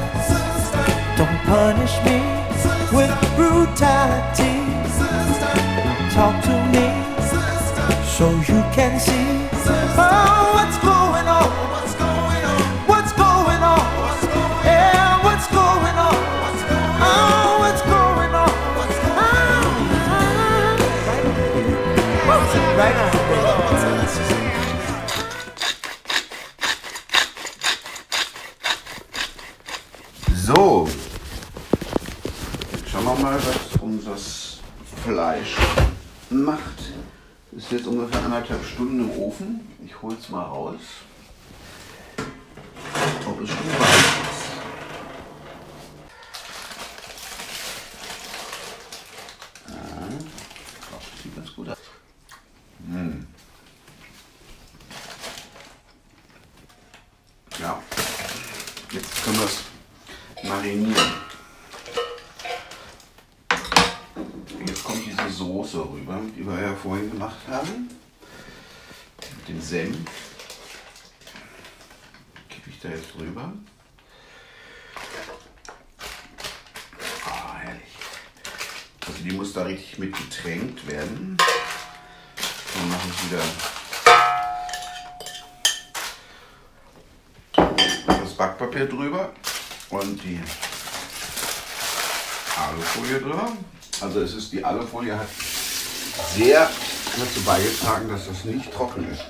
Punish me with brutality. Talk to me so you can see oh, Es mal raus. Ob es schon weich ist. Ja, doch, sieht ganz gut aus. Hm. Ja, jetzt können wir es marinieren. Jetzt kommt diese Soße rüber, die wir ja vorhin gemacht haben. Mit dem Senf. Kippe ich da jetzt rüber. Ah, herrlich. Also die muss da richtig mit getränkt werden. Dann mache ich wieder das Backpapier drüber und die Alufolie drüber. Also es ist die Alufolie hat sehr dazu beigetragen, dass das nicht trocken ist.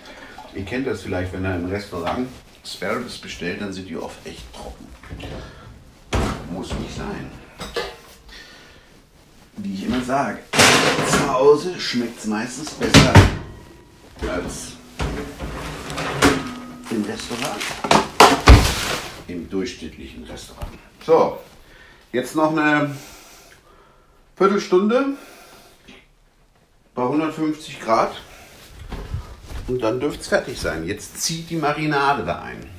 Ihr kennt das vielleicht, wenn ihr im Restaurant Sparrows bestellt, dann sind die oft echt trocken. Muss nicht sein. Wie ich immer sage, zu Hause schmeckt es meistens besser als im Restaurant. Im durchschnittlichen Restaurant. So, jetzt noch eine Viertelstunde bei 150 Grad und dann dürfte es fertig sein. Jetzt zieht die Marinade da ein.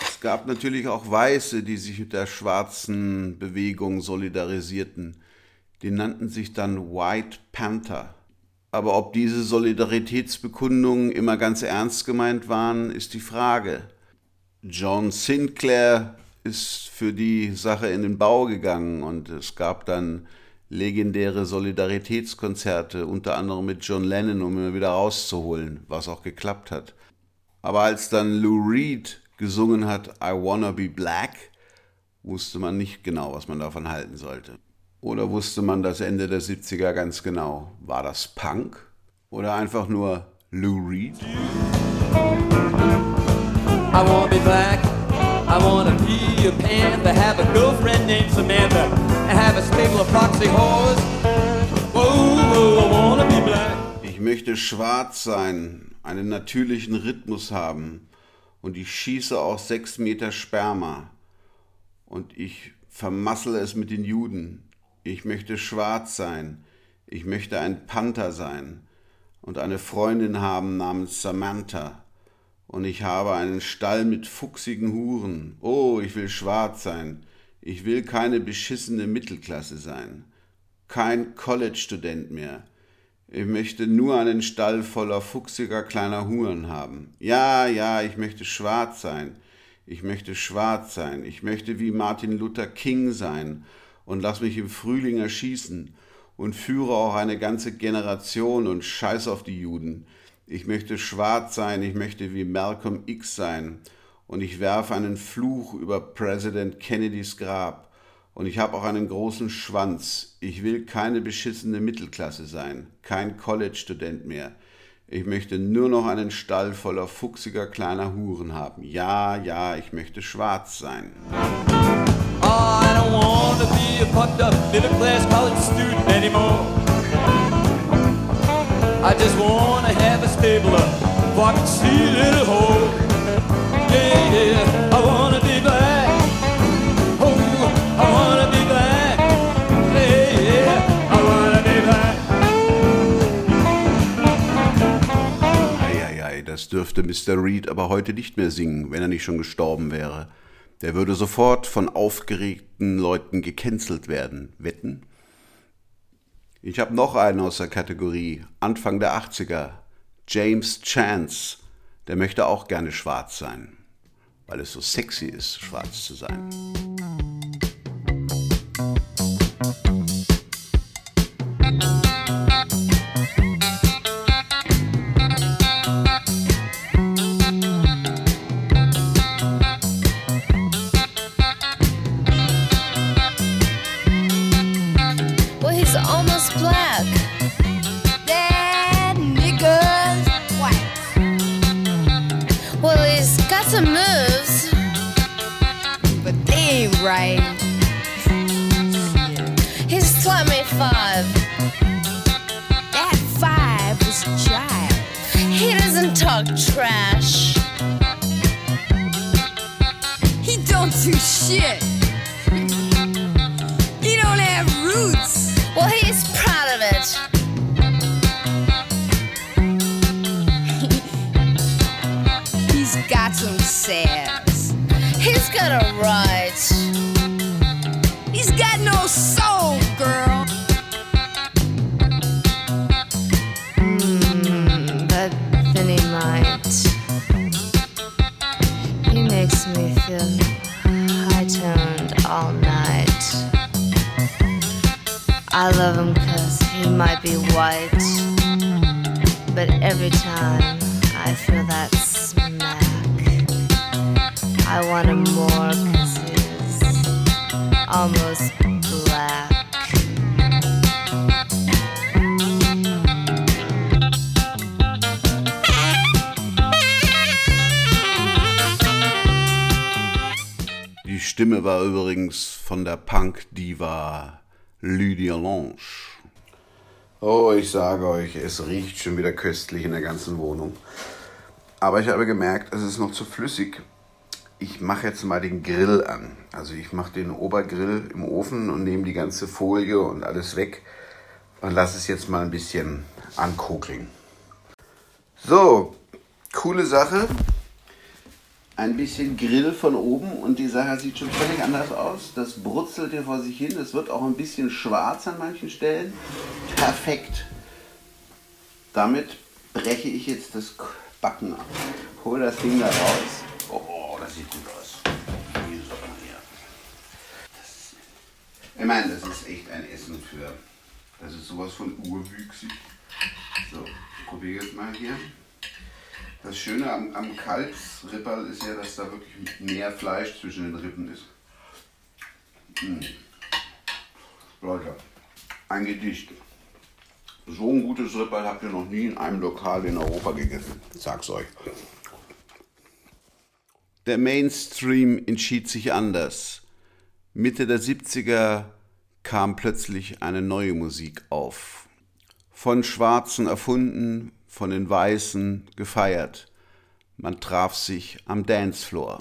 Es gab natürlich auch Weiße, die sich mit der schwarzen Bewegung solidarisierten. Die nannten sich dann White Panther. Aber ob diese Solidaritätsbekundungen immer ganz ernst gemeint waren, ist die Frage. John Sinclair ist für die Sache in den Bau gegangen und es gab dann legendäre Solidaritätskonzerte, unter anderem mit John Lennon, um ihn wieder rauszuholen, was auch geklappt hat. Aber als dann Lou Reed gesungen hat I Wanna Be Black, wusste man nicht genau, was man davon halten sollte. Oder wusste man das Ende der 70er ganz genau? War das Punk oder einfach nur Lou Reed? I wanna be black. I wanna be a panther. Have a girlfriend named Samantha. And have a stable of foxy whores. Whoa, I wanna be black. Ich möchte schwarz sein, einen natürlichen Rhythmus haben und ich schieße auch sechs Meter Sperma und ich vermassele es mit den Juden. Ich möchte schwarz sein, ich möchte ein Panther sein und eine Freundin haben namens Samantha und ich habe einen Stall mit fuchsigen Huren. Oh, ich will schwarz sein. Ich will keine beschissene Mittelklasse sein. Kein College-Student mehr. Ich möchte nur einen Stall voller fuchsiger kleiner Huren haben. Ja, ja, ich möchte schwarz sein. Ich möchte schwarz sein. Ich möchte wie Martin Luther King sein und lass mich im Frühling erschießen und führe auch eine ganze Generation und scheiß auf die Juden. Ich möchte schwarz sein, ich möchte wie Malcolm X sein und ich werfe einen Fluch über Präsident Kennedys Grab und ich habe auch einen großen Schwanz. Ich will keine beschissene Mittelklasse sein, kein College-Student mehr. Ich möchte nur noch einen Stall voller fuchsiger kleiner Huren haben. Ja, ja, ich möchte schwarz sein law. I don't want to be a pumped up middle class college student anymore. I just want to have a stable up so I can see a little hole. Yeah, yeah, I want to be black. Oh, I want to be black. Yeah, yeah, I want to be black. Eieiei, das dürfte Mr. Reed aber heute nicht mehr singen, wenn er nicht schon gestorben wäre. Der würde sofort von aufgeregten Leuten gecancelt werden. Wetten? Ich habe noch einen aus der Kategorie Anfang der 80er. James Chance. Der möchte auch gerne schwarz sein, weil es so sexy ist, schwarz zu sein. He's almost black. Die Stimme war übrigens von der Punk-Diva Lydia Lange. Oh, ich sage euch, es riecht schon wieder köstlich in der ganzen Wohnung. Aber ich habe gemerkt, es ist noch zu flüssig. Ich mache jetzt mal den Grill an. Also ich mache den Obergrill im Ofen und nehme die ganze Folie und alles weg und lasse es jetzt mal ein bisschen ankokeln. So, coole Sache. Ein bisschen Grill von oben und die Sache sieht schon völlig anders aus. Das brutzelt hier vor sich hin. Es wird auch ein bisschen schwarz an manchen Stellen. Perfekt. Damit breche ich jetzt das Backen ab. Hol das Ding da raus. Oh, das sieht gut aus. Ich meine, das ist echt ein Essen für. Das ist sowas von urwüchsig. So, ich probiere jetzt mal hier. Das Schöne am, am Kalbsripperl ist ja, dass da wirklich mehr Fleisch zwischen den Rippen ist. Mm. Leute, ein Gedicht. So ein gutes Ripperl habt ihr noch nie in einem Lokal in Europa gegessen. Ich sag's euch. Der Mainstream entschied sich anders. Mitte der 70er kam plötzlich eine neue Musik auf. Von Schwarzen erfunden, von den Weißen gefeiert. Man traf sich am Dancefloor.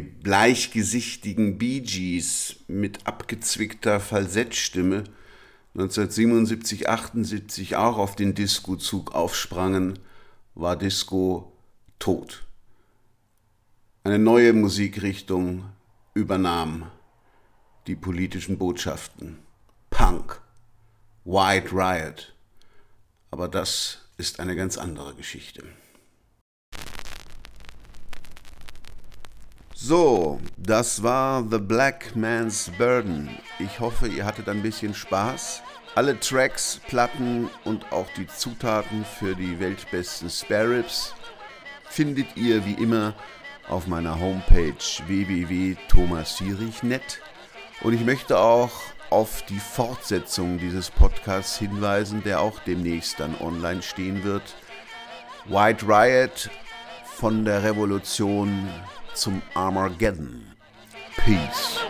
Bleichgesichtigen Bee Gees mit abgezwickter Falsettstimme 1977, 78 auch auf den Disco-Zug aufsprangen, war Disco tot. Eine neue Musikrichtung übernahm die politischen Botschaften. Punk, White Riot. Aber das ist eine ganz andere Geschichte. So, das war The Black Man's Burden. Ich hoffe, ihr hattet ein bisschen Spaß. Alle Tracks, Platten und auch die Zutaten für die weltbesten Spare Ribs findet ihr wie immer auf meiner Homepage www.thomasfierich.net. Und ich möchte auch auf die Fortsetzung dieses Podcasts hinweisen, der auch demnächst dann online stehen wird. White Riot von der Revolution zum Armageddon. Peace.